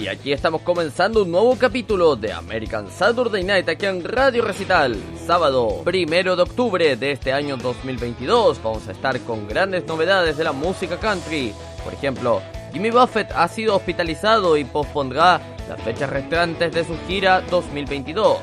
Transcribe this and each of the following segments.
Y aquí estamos comenzando un nuevo capítulo de American Saturday Night aquí en Radio Recital. Sábado, primero de octubre de este año 2022. Vamos a estar con grandes novedades de la música country. Por ejemplo, Jimmy Buffett ha sido hospitalizado y pospondrá las fechas restantes de su gira 2022.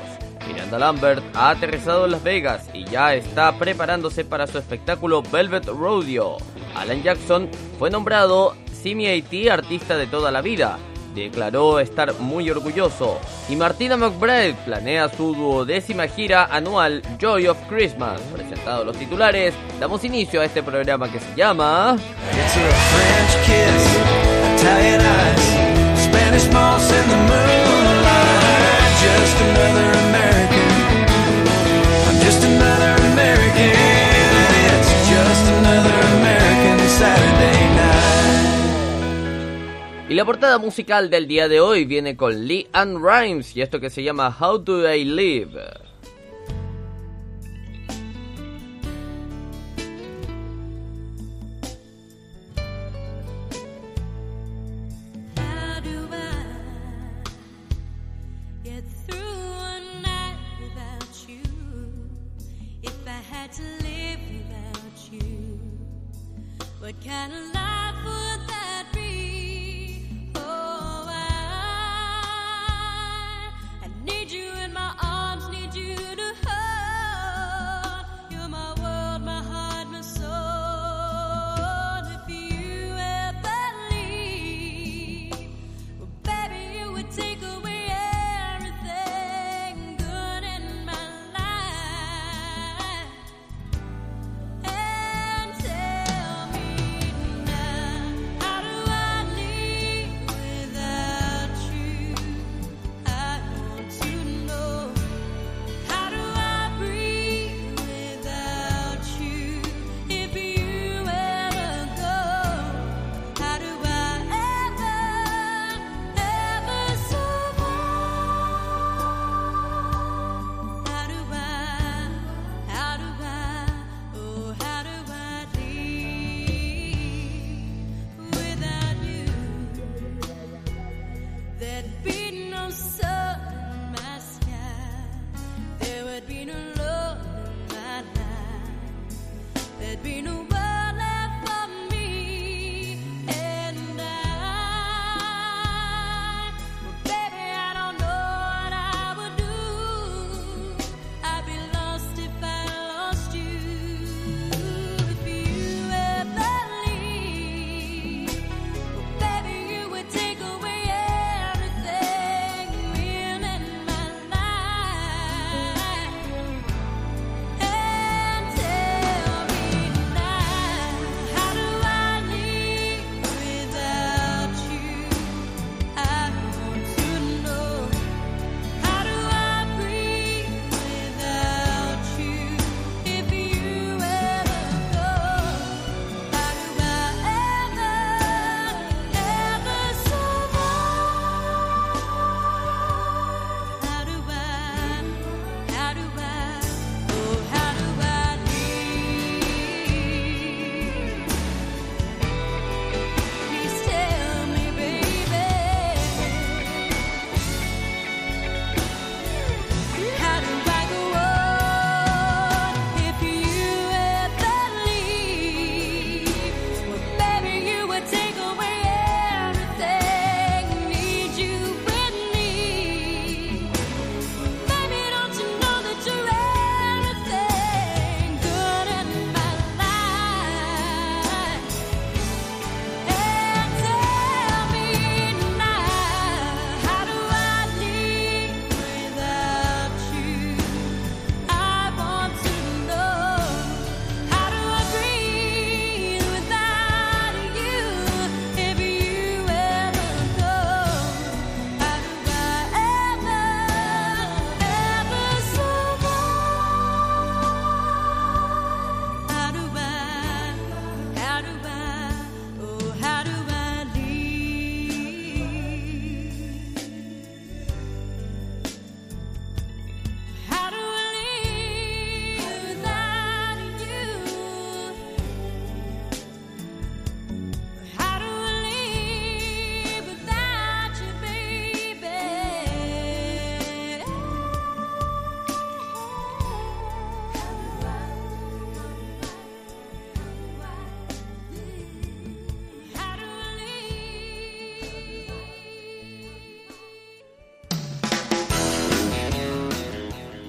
Miranda Lambert ha aterrizado en Las Vegas y ya está preparándose para su espectáculo Velvet Rodeo. Alan Jackson fue nombrado CMAT Artista de toda la vida. Declaró estar muy orgulloso. Y Martina McBride planea su duodécima gira anual Joy of Christmas. Presentados los titulares, damos inicio a este programa que se llama... Y la portada musical del día de hoy viene con Lee Ann Rimes y esto que se llama How Do I Live.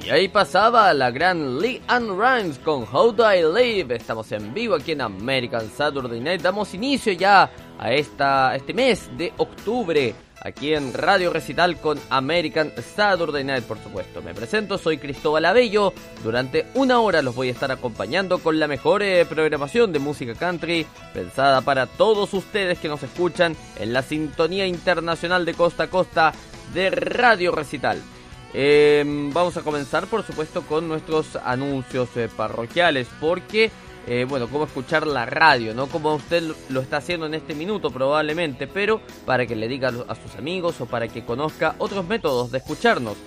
Y ahí pasaba la gran Lee Ann Rimes con How Do I Live. Estamos en vivo aquí en American Saturday Night. Damos inicio ya a esta, este mes de octubre aquí en Radio Recital con American Saturday Night, por supuesto. Me presento, soy Cristóbal Abello. Durante una hora los voy a estar acompañando con la mejor eh, programación de música country pensada para todos ustedes que nos escuchan en la sintonía internacional de costa a costa de Radio Recital. Eh, vamos a comenzar, por supuesto, con nuestros anuncios eh, parroquiales, porque, eh, bueno, cómo escuchar la radio, ¿no? Como usted lo- lo está haciendo en este minuto probablemente, pero para que le diga a sus amigos o para que conozca otros métodos de escucharnos.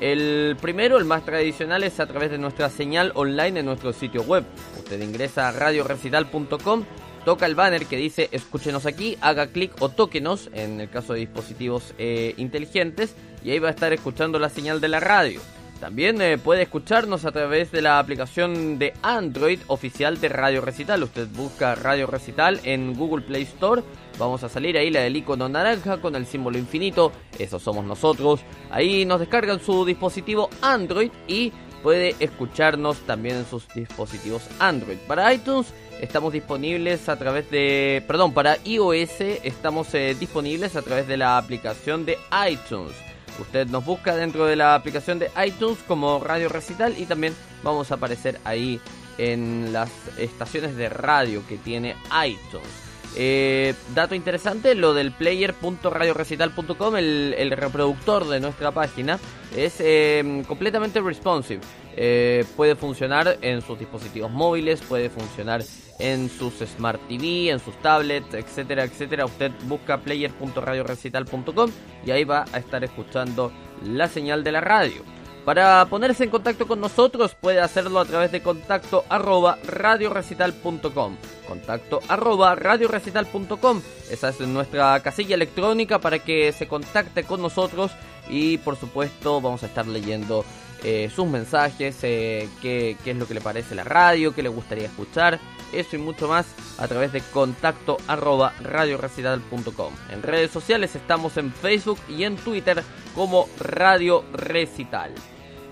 El primero, el más tradicional, es a través de nuestra señal online en nuestro sitio web. Usted ingresa a radiorecital.com, toca el banner que dice escúchenos aquí, haga clic o tóquenos en el caso de dispositivos eh, inteligentes y ahí va a estar escuchando la señal de la radio. También eh, puede escucharnos a través de la aplicación de Android oficial de Radio Recital. Usted busca Radio Recital en Google Play Store. Vamos a salir ahí la del icono naranja con el símbolo infinito. Eso somos nosotros. Ahí nos descargan su dispositivo Android y puede escucharnos también en sus dispositivos Android. Para iTunes estamos disponibles a través de... Perdón, para iOS estamos eh, disponibles a través de la aplicación de iTunes. Usted nos busca dentro de la aplicación de iTunes como Radio Recital y también vamos a aparecer ahí en las estaciones de radio que tiene iTunes. Eh, dato interesante, lo del player.radiorecital.com, el, reproductor de nuestra página, es eh, completamente responsive. Eh, puede funcionar en sus dispositivos móviles, puede funcionar en sus Smart TV, en sus tablets, etcétera, etcétera. Usted busca player.radiorecital.com y ahí va a estar escuchando la señal de la radio. Para ponerse en contacto con nosotros puede hacerlo a través de contacto arroba radiorecital.com. Contacto arroba radiorecital.com. Esa es nuestra casilla electrónica para que se contacte con nosotros y por supuesto vamos a estar leyendo eh, sus mensajes, eh, qué, qué es lo que le parece la radio, qué le gustaría escuchar, eso y mucho más a través de contacto arroba radiorecital.com. En redes sociales estamos en Facebook y en Twitter como Radio Recital.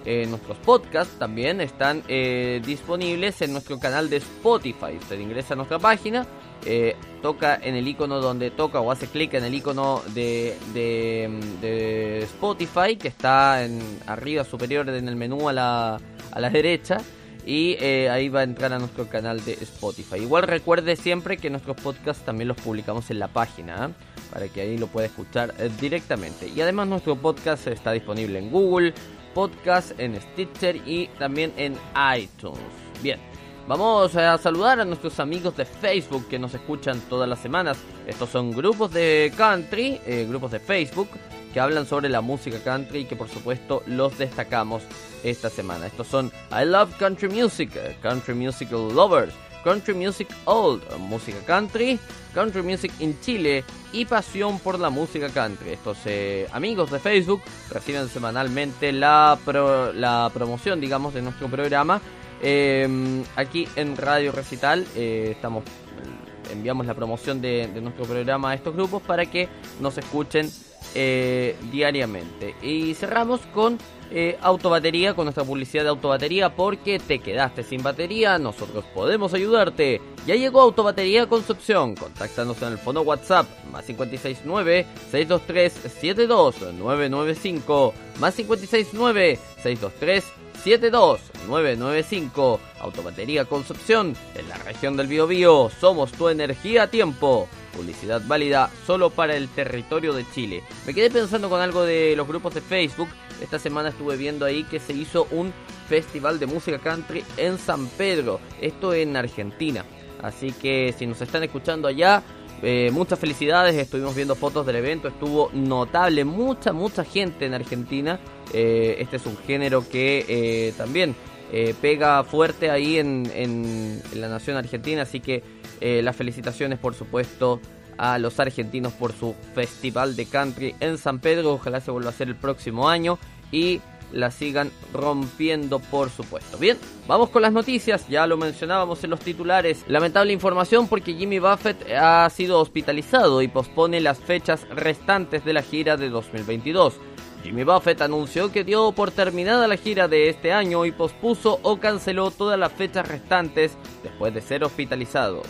Eh, nuestros podcasts también están eh, disponibles en nuestro canal de Spotify. Usted ingresa a nuestra página, eh, toca en el icono donde toca o hace clic en el icono de, de, Spotify que está en arriba superior en el menú a la, a la derecha y eh, ahí va a entrar a nuestro canal de Spotify. Igual recuerde siempre que nuestros podcasts también los publicamos en la página, ¿eh? para que ahí lo pueda escuchar eh, directamente. Y además nuestro podcast está disponible en Google Podcast, en Stitcher y también en iTunes. Bien. Vamos a saludar a nuestros amigos de Facebook que nos escuchan todas las semanas. Estos son grupos de country, eh, grupos de Facebook, que hablan sobre la música country y que por supuesto los destacamos esta semana. Estos son I Love Country Music, Country Musical Lovers, Country Music Old, música country, Country Music in Chile y Pasión por la música country. Estos eh, amigos de Facebook reciben semanalmente la, pro- la promoción, digamos, de nuestro programa. Eh, aquí en Radio Recital eh, estamos enviamos la promoción de, nuestro programa a estos grupos para que nos escuchen eh, diariamente. Y cerramos con eh, autobatería, con nuestra publicidad de autobatería, porque te quedaste sin batería, nosotros podemos ayudarte. Ya llegó Autobatería Concepción, contáctanos en el fono WhatsApp, más 569-623-72995, más 569-623-72995. Autobatería Concepción, en la región del Biobío, somos tu energía tiempo. Publicidad válida solo para el territorio de Chile. Me quedé pensando con algo de los grupos de Facebook. Esta semana estuve viendo ahí que se hizo un festival de música country en San Pedro, esto en Argentina. Así que si nos están escuchando allá, eh, muchas felicidades. Estuvimos viendo fotos del evento, estuvo notable, mucha, mucha gente en Argentina. Eh, este es un género que eh, también eh, pega fuerte ahí en, en- la nación argentina, así que las felicitaciones por supuesto a los argentinos por su festival de country en San Pedro, ojalá se vuelva a hacer el próximo año y la sigan rompiendo por supuesto. Bien, vamos con las noticias, ya lo mencionábamos en los titulares. Lamentable información porque Jimmy Buffett ha sido hospitalizado y pospone las fechas restantes de la gira de 2022. Jimmy Buffett anunció que dio por terminada la gira de este año y pospuso o canceló todas las fechas restantes después de ser hospitalizado.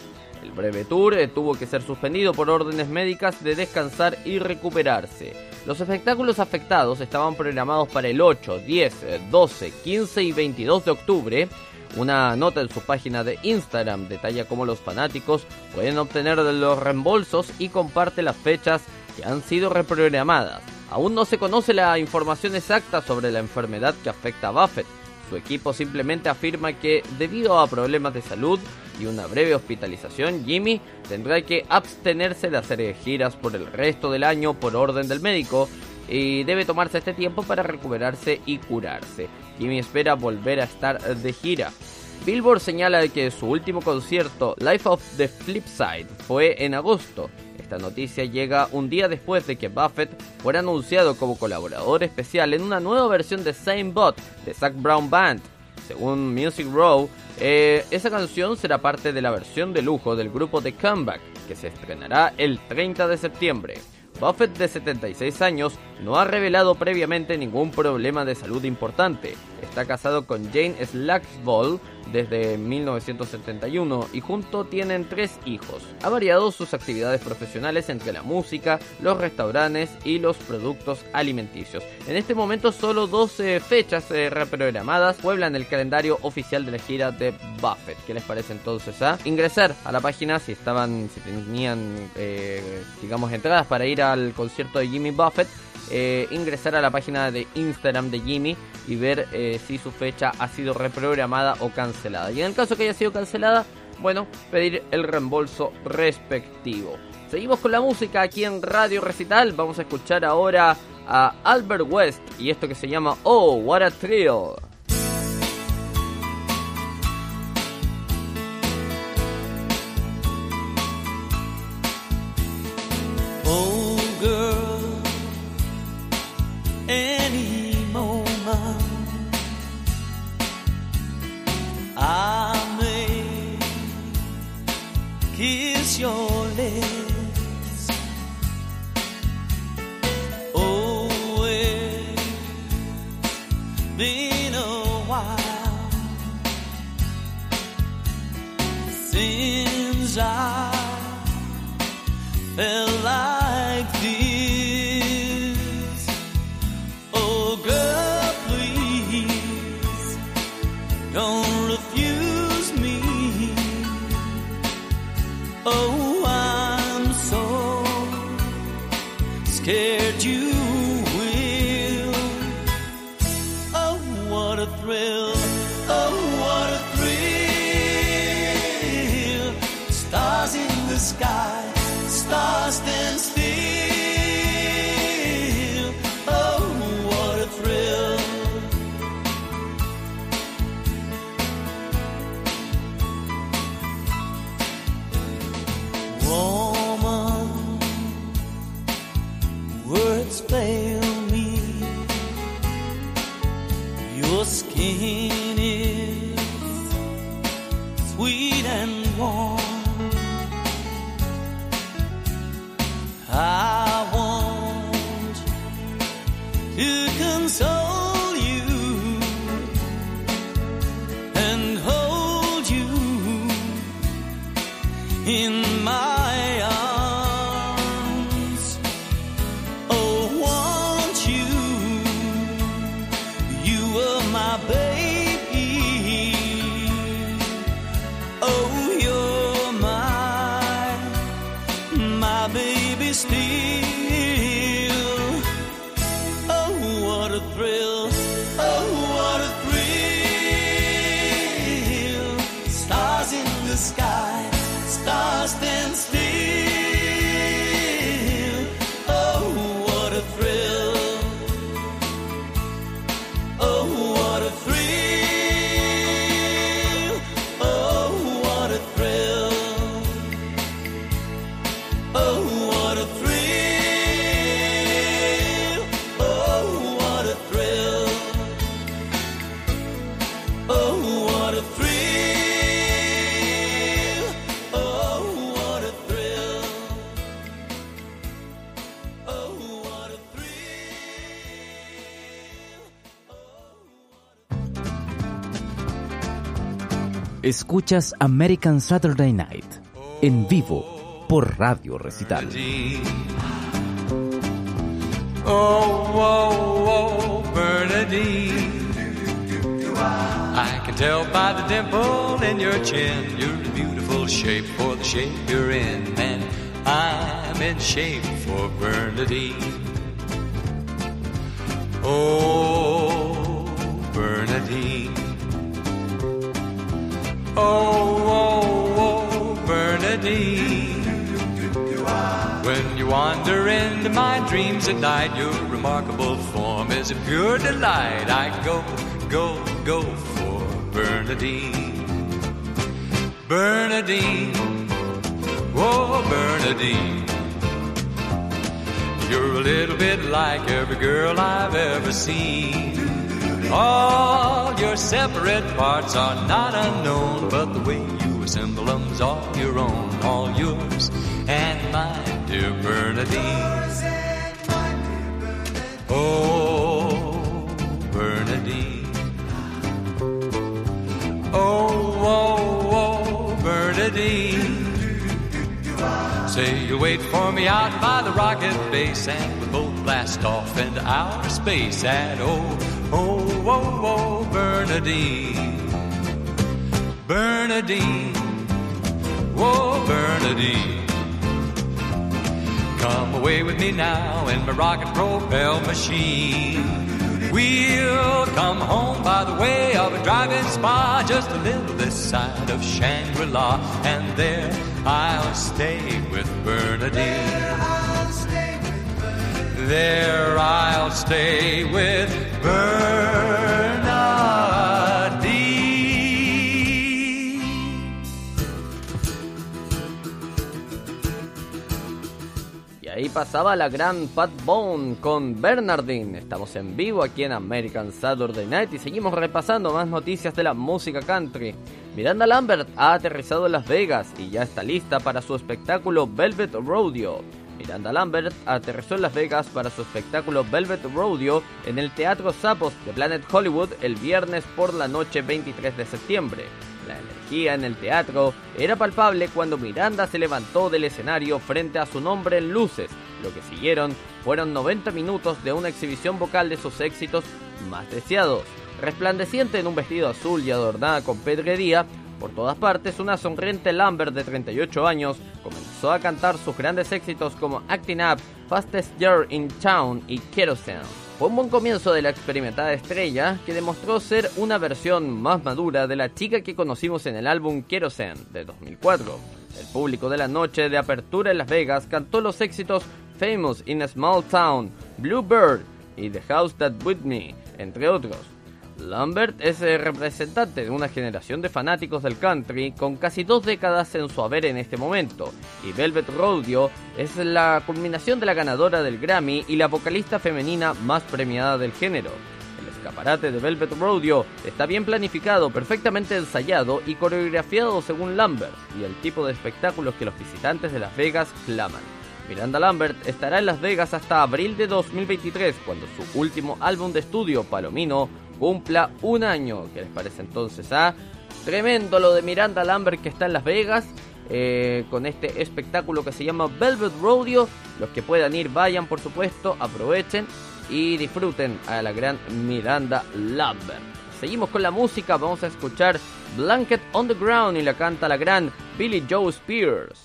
El breve tour eh, tuvo que ser suspendido por órdenes médicas de descansar y recuperarse. Los espectáculos afectados estaban programados para el 8, 10, 12, 15 y 22 de octubre. Una nota en su página de Instagram detalla cómo los fanáticos pueden obtener los reembolsos y comparte las fechas que han sido reprogramadas. Aún no se conoce la información exacta sobre la enfermedad que afecta a Buffett. Su equipo simplemente afirma que debido a problemas de salud y una breve hospitalización, Jimmy tendrá que abstenerse de hacer giras por el resto del año por orden del médico y debe tomarse este tiempo para recuperarse y curarse. Jimmy espera volver a estar de gira. Billboard señala que su último concierto, Life of the Flip Side, fue en agosto. Esta noticia llega un día después de que Buffett fuera anunciado como colaborador especial en una nueva versión de Same Bot de Zac Brown Band. Según Music Row, eh, esa canción será parte de la versión de lujo del grupo The Comeback, que se estrenará el 30 de septiembre. Buffett, de 76 años, no ha revelado previamente ningún problema de salud importante. Está casado con Jane Slagsvold desde 1971 y junto tienen tres hijos. Ha variado sus actividades profesionales entre la música, los restaurantes y los productos alimenticios. En este momento solo 12 fechas eh, reprogramadas pueblan el calendario oficial de la gira de Buffett. ¿Qué les parece entonces a ingresar a la página si estaban, si tenían, eh, digamos, entradas para ir al concierto de Jimmy Buffett? Eh, ingresar a la página de Instagram de Jimmy y ver eh, si su fecha ha sido reprogramada o cancelada. Y en el caso que haya sido cancelada, bueno, pedir el reembolso respectivo. Seguimos con la música aquí en Radio Recital. Vamos a escuchar ahora a Albert West y esto que se llama Oh, What a Thrill. To console Escuchas American Saturday Night en vivo por Radio Recital. Oh, oh, oh, Bernadine. I can tell by the dimple in your chin, you're in beautiful shape for the shape you're in, and I'm in shape for Bernadine. Wander into my dreams at night, your remarkable form is a pure delight. I go, go, go for Bernadine. Bernadine, oh Bernadine. You're a little bit like every girl I've ever seen. All your separate parts are not unknown, but the way you assemble them's all your own, all yours and mine, dear Bernadine. Oh, Bernadine. Oh, oh, oh, Bernadine. Say you'll wait for me out by the rocket base and we'll both blast off into outer space at oh, oh, oh, oh, Bernadine. Bernadine. Oh, Bernadine. Come away with me now in my rocket propelled machine. We'll come home by the way of a driving spa, just a little this side of Shangri La, and there I'll stay with Bernadine. There I'll stay with Bernadine. Pasaba la gran Pat Bone con Bernardine. Estamos en vivo aquí en American Saturday Night y seguimos repasando más noticias de la música country. Miranda Lambert ha aterrizado en Las Vegas y ya está lista para su espectáculo Velvet Rodeo. Miranda Lambert aterrizó en Las Vegas para su espectáculo Velvet Rodeo en el Teatro Sapos de Planet Hollywood el viernes por la noche 23 de septiembre. La energía en el teatro era palpable cuando Miranda se levantó del escenario frente a su nombre en luces. Lo que siguieron fueron 90 minutos de una exhibición vocal de sus éxitos más deseados. Resplandeciente en un vestido azul y adornada con pedrería, por todas partes, una sonriente Lambert de 38 años comenzó a cantar sus grandes éxitos como Acting Up, Fastest Girl in Town y Kerosene. Fue un buen comienzo de la experimentada estrella que demostró ser una versión más madura de la chica que conocimos en el álbum Kerosene de 2004. El público de la noche de apertura en Las Vegas cantó los éxitos Famous in a Small Town, Blue Bird y The House That With Me, entre otros. Lambert es el representante de una generación de fanáticos del country con casi dos décadas en su haber en este momento, y Velvet Rodeo es la culminación de la ganadora del Grammy y la vocalista femenina más premiada del género. El escaparate de Velvet Rodeo está bien planificado, perfectamente ensayado y coreografiado según Lambert y el tipo de espectáculos que los visitantes de Las Vegas claman. Miranda Lambert estará en Las Vegas hasta abril de 2023, cuando su último álbum de estudio, Palomino, cumpla un año. ¿Qué les parece entonces? Ah? Tremendo lo de Miranda Lambert que está en Las Vegas. eh, con este espectáculo que se llama Velvet Rodeo. Los que puedan ir, vayan por supuesto, aprovechen y disfruten a la gran Miranda Lambert. Seguimos con la música, vamos a escuchar Blanket on the Ground y la canta la gran Billy Joe Spears.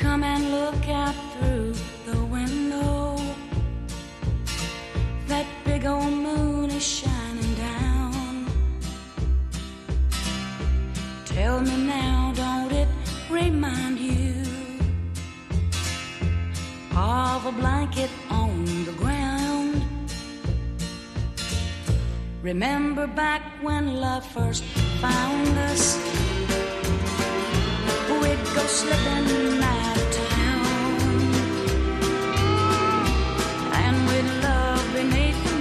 Come and look through big old moon is shining down. Tell me now, don't it remind you of a blanket on the ground? Remember back when love first found us? We'd go slipping out of town And we'd love beneath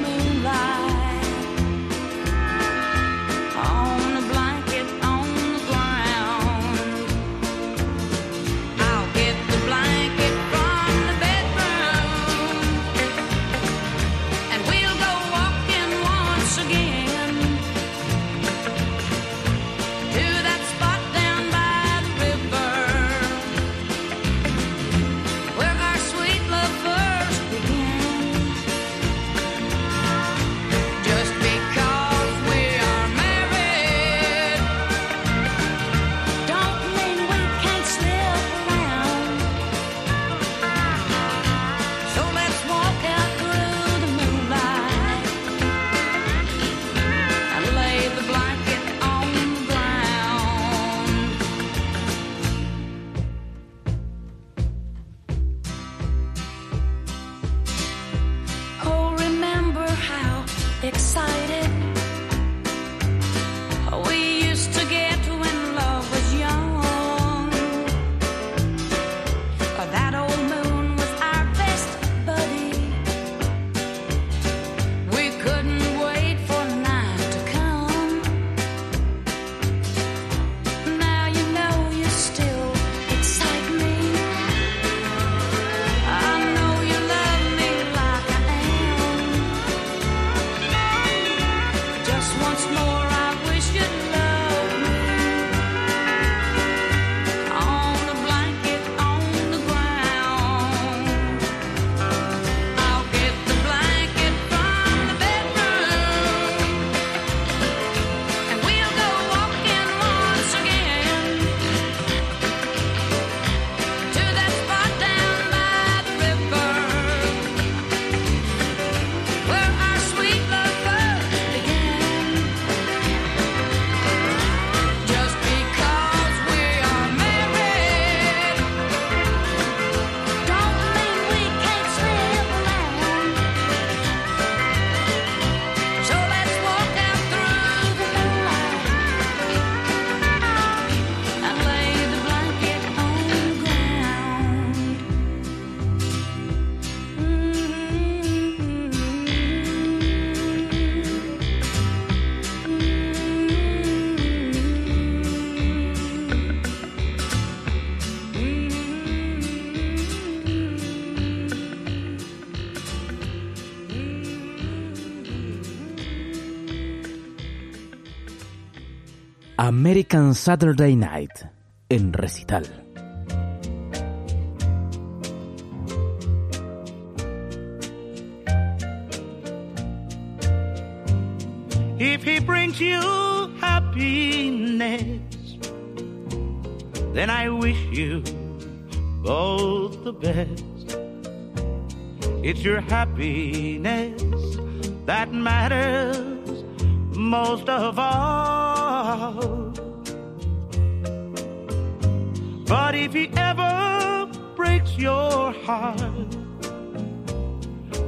side American Saturday Night en recital. If he brings you happiness, then I wish you both the best. It's your happiness that matters most of all. But if he ever breaks your heart,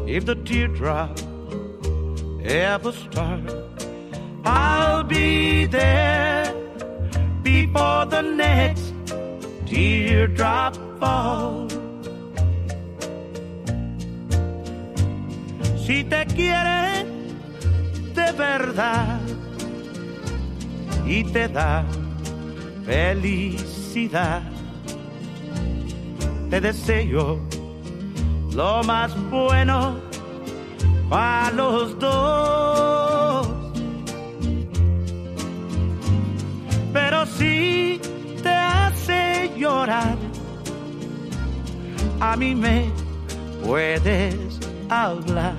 if the teardrop ever start, I'll be there before the next teardrop falls. Si te quiere de verdad y te da felicidad, te deseo lo más bueno a los dos. Pero si te hace llorar, a mí me puedes hablar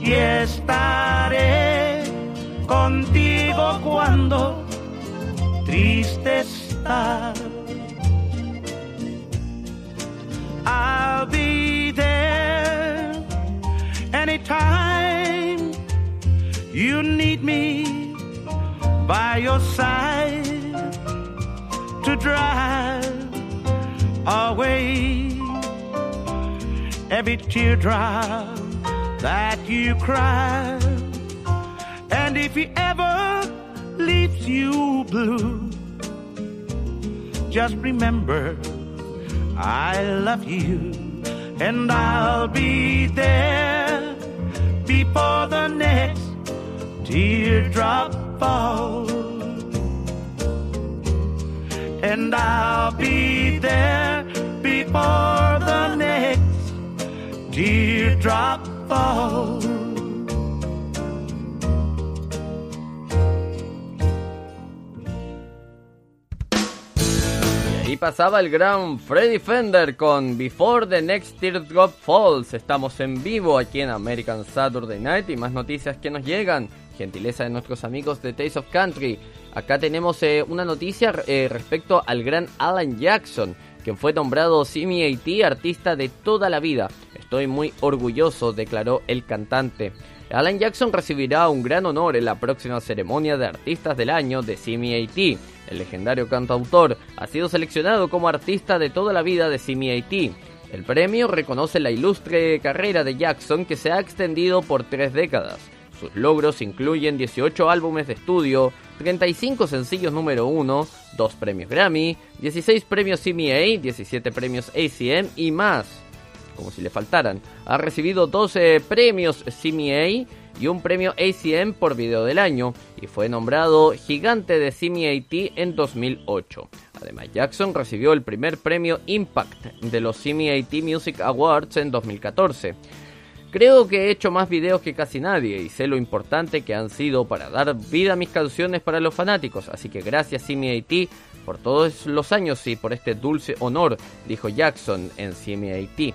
y estaré contigo cuando triste estás. I'll be there anytime you need me by your side to drive away every teardrop that you cry. If he ever leaves you blue, just remember I love you and I'll be there before the next teardrop falls. And I'll be there before the next teardrop falls. Pasaba el gran Freddy Fender con Before the Next Teardrop Falls. Estamos en vivo aquí en American Saturday Night y más noticias que nos llegan. Gentileza de nuestros amigos de Taste of Country. Acá tenemos eh, una noticia eh, respecto al gran Alan Jackson, quien fue nombrado Simi AT artista de toda la vida. Estoy muy orgulloso, declaró el cantante. Alan Jackson recibirá un gran honor en la próxima ceremonia de artistas del año de Simi. El legendario cantautor ha sido seleccionado como artista de toda la vida de Simi. El premio reconoce la ilustre carrera de Jackson que se ha extendido por tres décadas. Sus logros incluyen 18 álbumes de estudio, 35 sencillos número 1, 2 premios Grammy, 16 premios CMA, 17 premios ACM y más. Como si le faltaran. Ha recibido 12 premios CMA y un premio ACM por video del año y fue nombrado gigante de CMAT en 2008. Además, Jackson recibió el primer premio Impact de los CMAT Music Awards en 2014. Creo que he hecho más videos que casi nadie y sé lo importante que han sido para dar vida a mis canciones para los fanáticos, así que gracias CMAT por todos los años y por este dulce honor, dijo Jackson en CMAT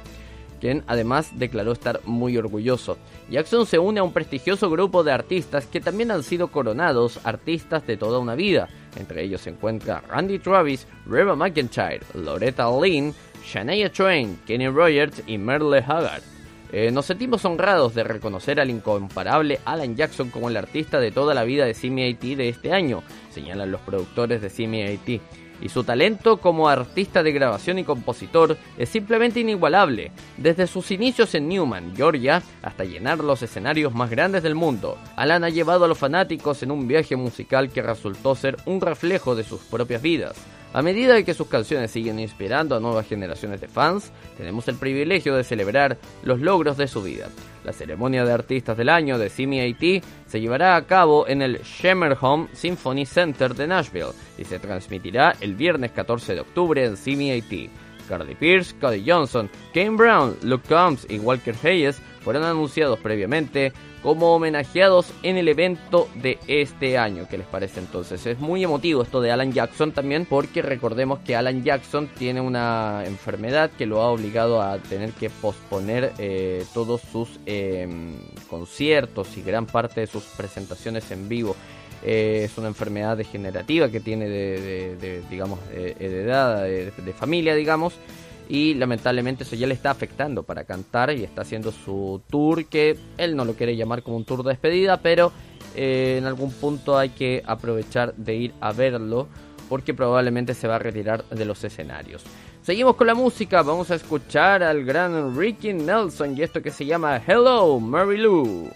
quien además declaró estar muy orgulloso. Jackson se une a un prestigioso grupo de artistas que también han sido coronados artistas de toda una vida. Entre ellos se encuentra Randy Travis, Reba McIntyre, Loretta Lynn, Shania Twain, Kenny Rogers y Merle Haggard. Eh, nos sentimos honrados de reconocer al incomparable Alan Jackson como el artista de toda la vida de CMAT de este año, señalan los productores de CMAT y su talento como artista de grabación y compositor es simplemente inigualable, desde sus inicios en Newman, Georgia, hasta llenar los escenarios más grandes del mundo. Alan ha llevado a los fanáticos en un viaje musical que resultó ser un reflejo de sus propias vidas. A medida que sus canciones siguen inspirando a nuevas generaciones de fans, tenemos el privilegio de celebrar los logros de su vida. La ceremonia de artistas del año de CMAT se llevará a cabo en el Home Symphony Center de Nashville y se transmitirá el viernes 14 de octubre en CMAT. Cardi Pierce, Cody Johnson, Kane Brown, Luke Combs y Walker Hayes fueron anunciados previamente como homenajeados en el evento de este año. ¿Qué les parece entonces? Es muy emotivo esto de Alan Jackson también porque recordemos que Alan Jackson tiene una enfermedad que lo ha obligado a tener que posponer eh, todos sus eh, conciertos y gran parte de sus presentaciones en vivo. Eh, es una enfermedad degenerativa que tiene de, de- de, digamos, heredada de familia, digamos, y lamentablemente eso ya le está afectando para cantar y está haciendo su tour que él no lo quiere llamar como un tour de despedida, pero eh, en algún punto hay que aprovechar de ir a verlo porque probablemente se va a retirar de los escenarios. Seguimos con la música, vamos a escuchar al gran Ricky Nelson y esto que se llama Hello Mary Lou.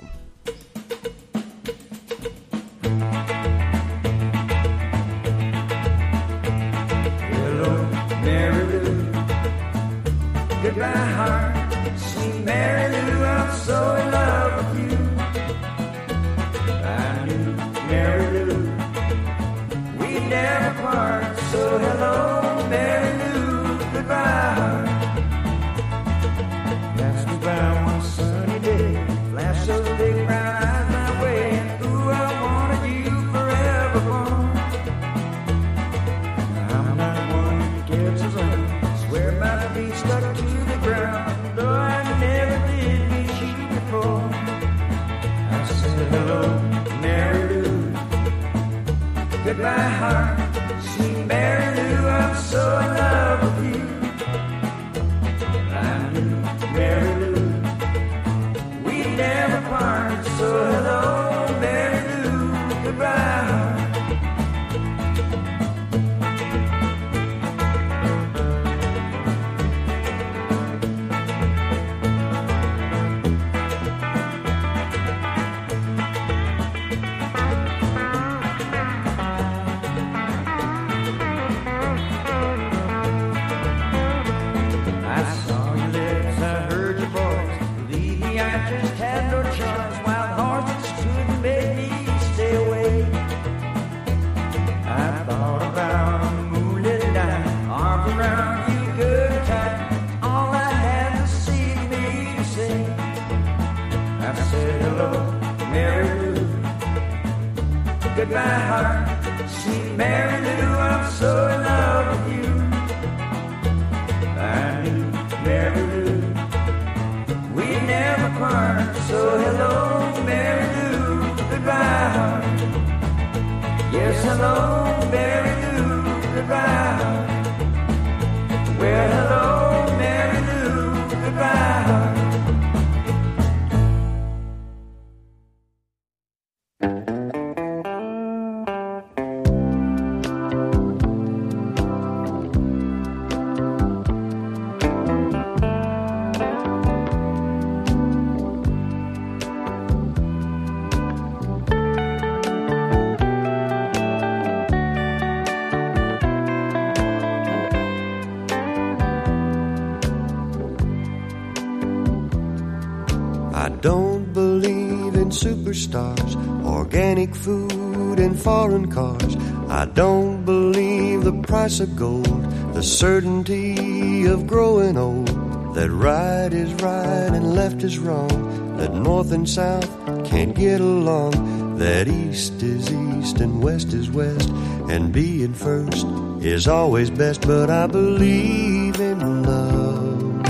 Foreign cars. I don't believe the price of gold, the certainty of growing old. That right is right and left is wrong, that north and south can't get along, that east is east and west is west, and being first is always best. But I believe in love.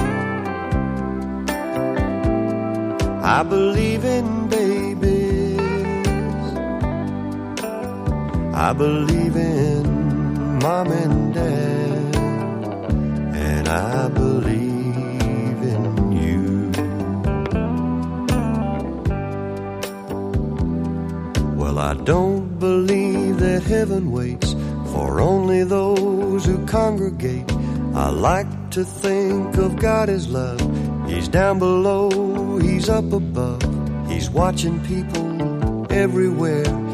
I believe in I believe in mom and dad. And I believe in you. Well, I don't believe that heaven waits for only those who congregate. I like to think of God as love. He's down below, he's up above. He's watching people everywhere.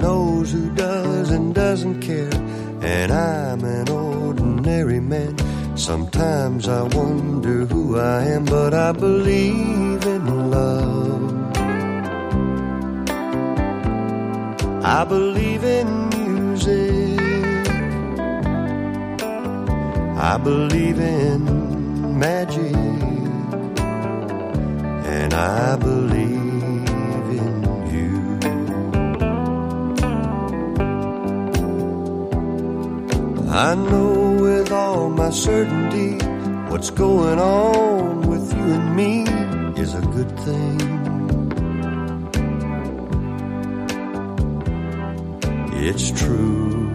Knows who does and doesn't care. And I'm an ordinary man. Sometimes I wonder who I am, but I believe in love. I believe in music. I believe in magic. And I certainty. What's going on with you and me is a good thing. It's true.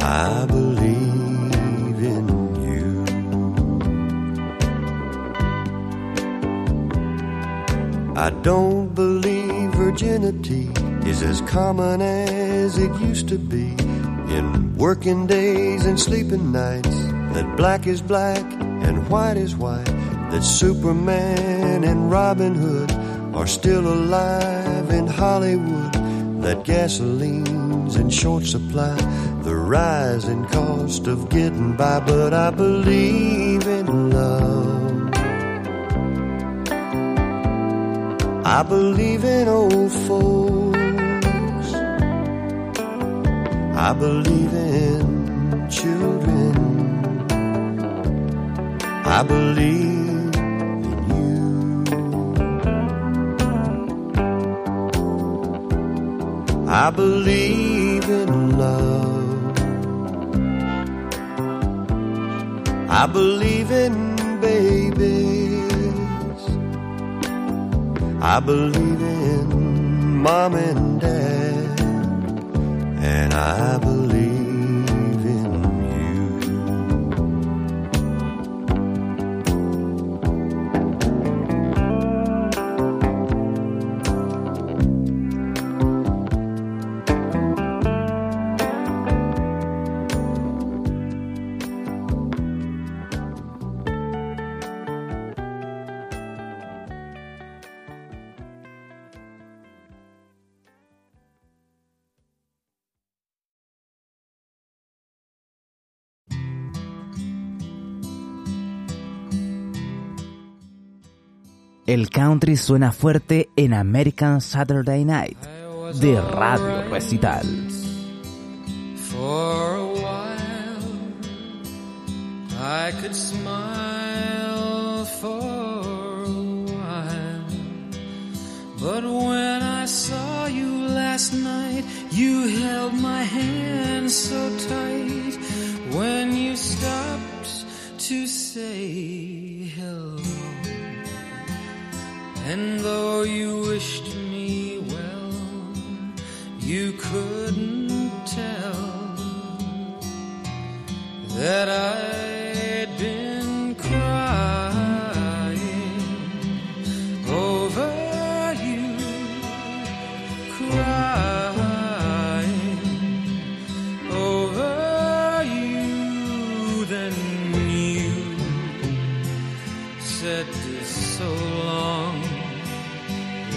I believe in you. I don't believe virginity is as common as it used to be. In working days and sleeping nights, that black is black and white is white, that Superman and Robin Hood are still alive in Hollywood, that gasoline's in short supply, the rising cost of getting by, but I believe in love. I believe in old folks. I believe in children. I believe in you. I believe in love. I believe in babies. I believe in mom and dad, and I believe El country suena fuerte en American Saturday Night de Radio Recital. For a while, I could smile for a while. But when I saw you last night, you held my hand so tight. When you stopped to say hello. And though you wished me well, you couldn't tell that I'd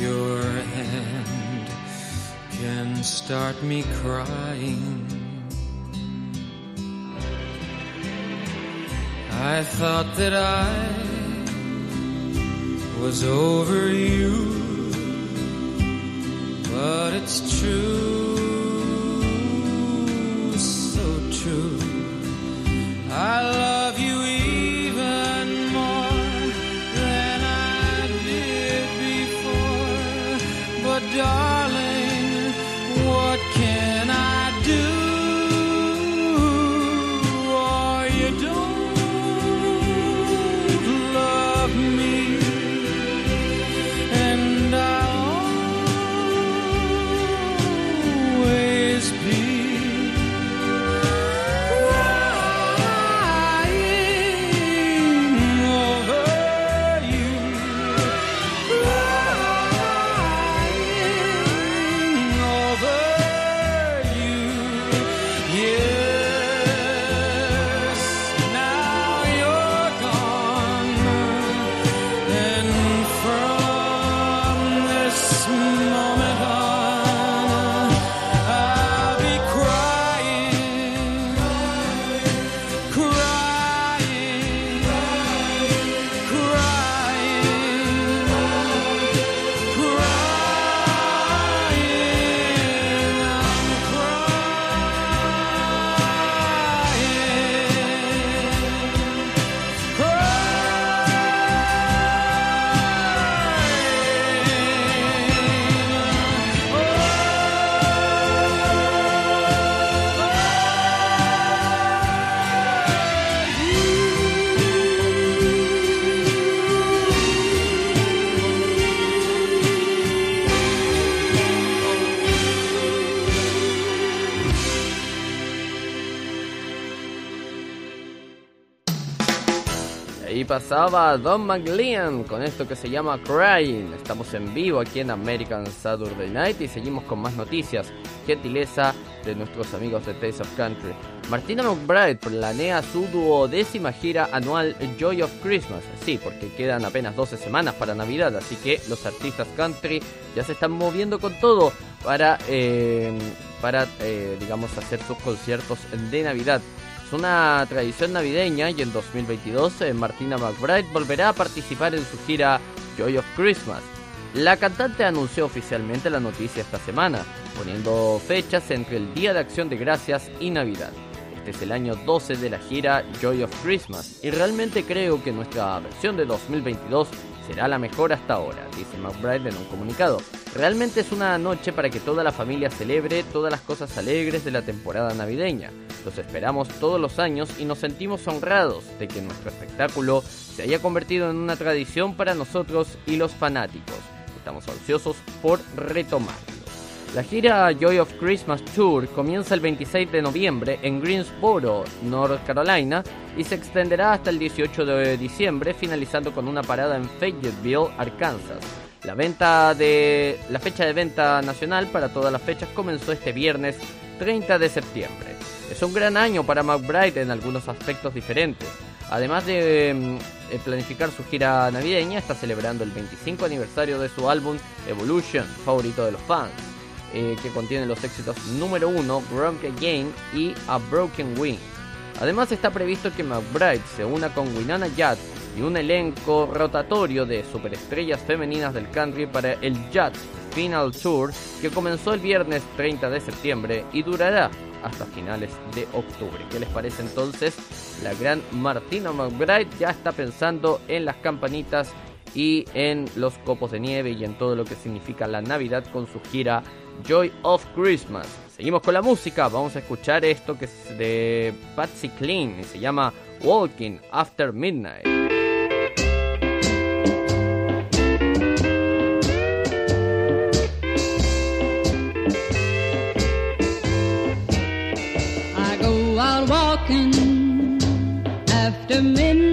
your hand can start me crying. I thought that I was over you, but it's true, so true. I love Pasaba Don McLean con esto que se llama Crying. Estamos en vivo aquí en American Saturday Night y seguimos con más noticias. Gentileza de nuestros amigos de Taste of Country. Martina McBride planea su duodécima gira anual Joy of Christmas. Sí, porque quedan apenas 12 semanas para Navidad, así que los artistas country ya se están moviendo con todo para, eh, para eh, digamos, hacer sus conciertos de Navidad. Una tradición navideña y en 2022 eh, Martina McBride volverá a participar en su gira Joy of Christmas. La cantante anunció oficialmente la noticia esta semana, poniendo fechas entre el Día de Acción de Gracias y Navidad. Este es el año 12 de la gira Joy of Christmas y realmente creo que nuestra versión de 2022 será la mejor hasta ahora, dice McBride en un comunicado. Realmente es una noche para que toda la familia celebre todas las cosas alegres de la temporada navideña. Los esperamos todos los años y nos sentimos honrados de que nuestro espectáculo se haya convertido en una tradición para nosotros y los fanáticos. Estamos ansiosos por retomarlo. La gira Joy of Christmas Tour comienza el 26 de noviembre en Greensboro, North Carolina, y se extenderá hasta el 18 de diciembre, finalizando con una parada en Fayetteville, Arkansas. La, fecha de venta nacional para todas las fechas comenzó este viernes 30 de septiembre. Es un gran año para McBride en algunos aspectos diferentes. Además de mm, planificar su gira navideña, está celebrando el 25 aniversario de su álbum Evolution, favorito de los fans eh, que contiene los éxitos número 1, Drunk Again y A Broken Wing. Además está previsto que McBride se una con Winona Judd y un elenco rotatorio de superestrellas femeninas del country para el Judd Final Tour que comenzó el viernes 30 de septiembre y durará hasta finales de octubre. ¿Qué les parece entonces? La gran Martina McBride ya está pensando en las campanitas y en los copos de nieve y en todo lo que significa la Navidad con su gira Joy of Christmas. Seguimos con la música, vamos a escuchar esto que es de Patsy Clean y se llama Walking After Midnight. After midnight,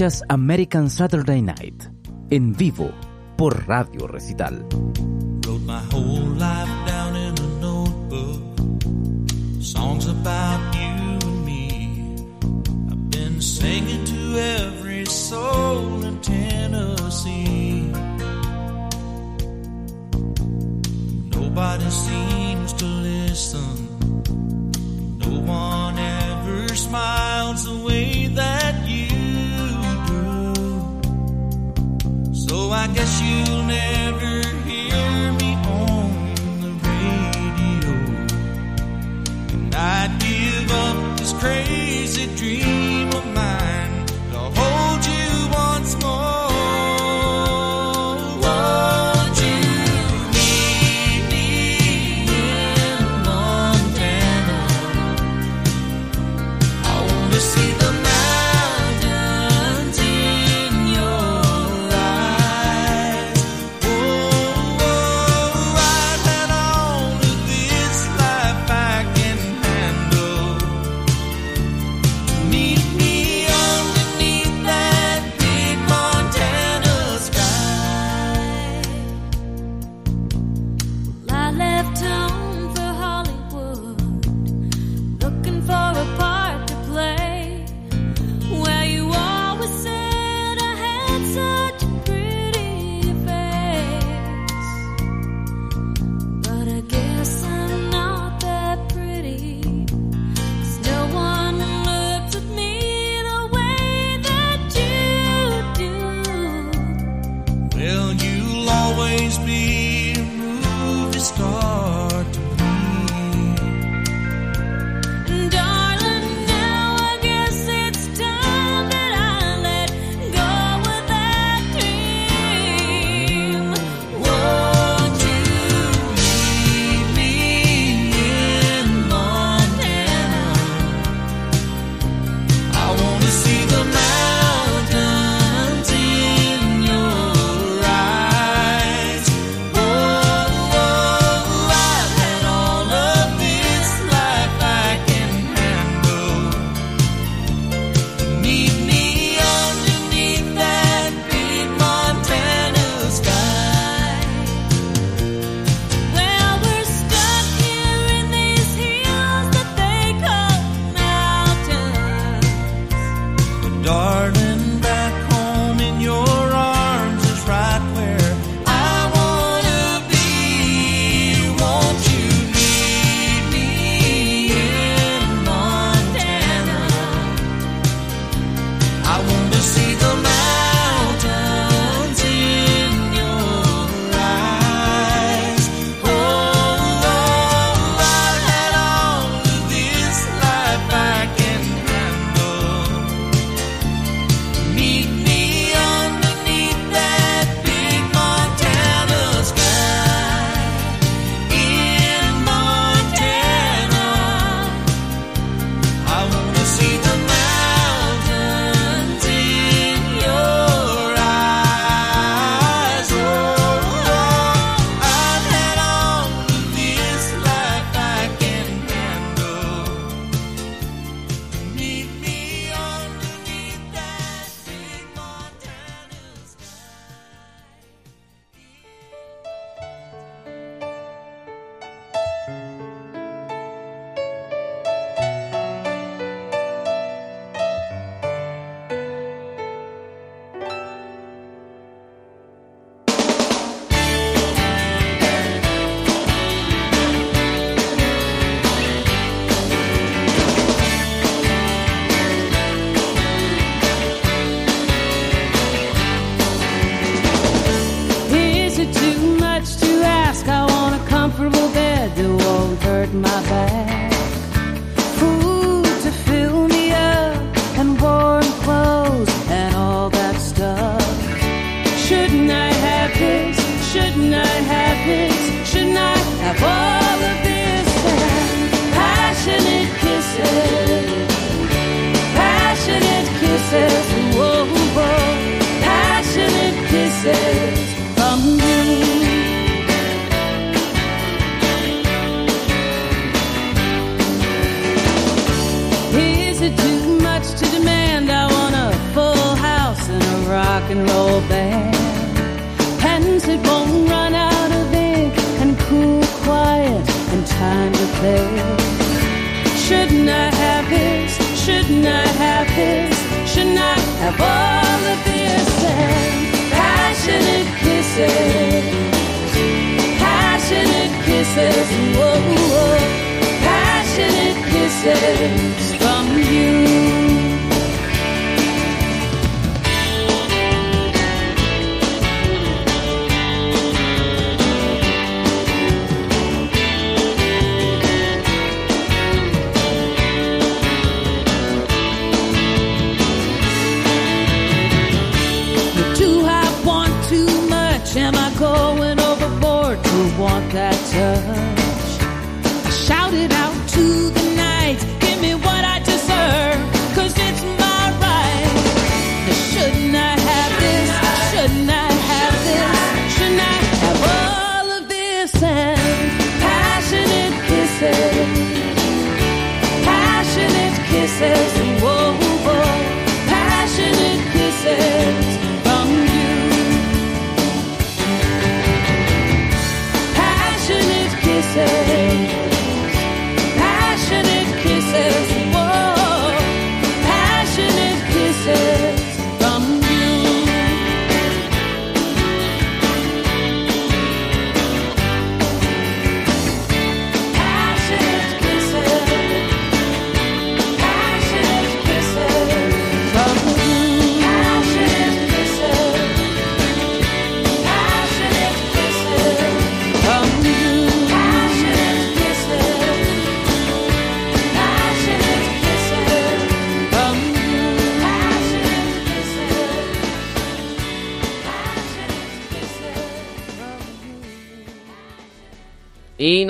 escuchas American Saturday Night en vivo por Radio Recital. Wrote my whole life down in a notebook. Songs about you and me. I've been singing to every soul in Tennessee. Nobody seems to listen.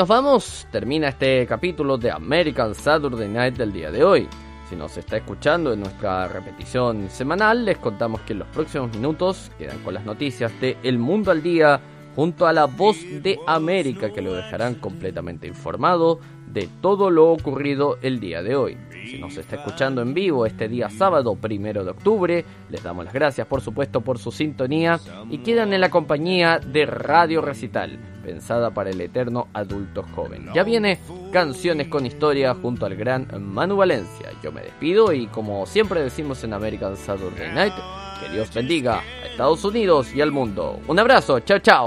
Nos vamos, termina este capítulo de American Saturday Night del día de hoy. Si nos está escuchando en nuestra repetición semanal, les contamos que en los próximos minutos quedan con las noticias de El Mundo al Día junto a la voz de América que lo dejarán completamente informado de todo lo ocurrido el día de hoy. Si nos está escuchando en vivo este día sábado primero de octubre, les damos las gracias por supuesto por su sintonía y quedan en la compañía de Radio Recital, pensada para el eterno adulto joven. Ya viene Canciones con Historia junto al gran Manu Valencia. Yo me despido y como siempre decimos en American Saturday Night, que Dios bendiga a Estados Unidos y al mundo. Un abrazo, chao chao.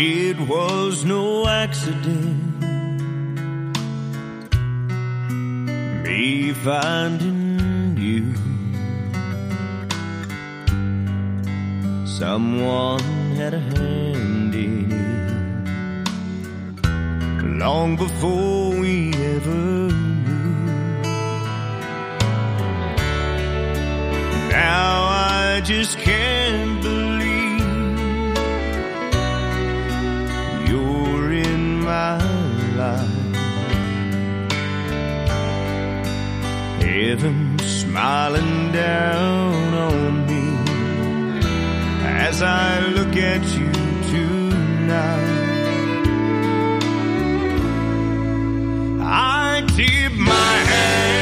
It was no accident. Me finding you. Someone had a hand in it long before we ever knew. Now I just can't believe Heaven smiling down on me as I look at you tonight. I tip my hand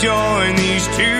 join these two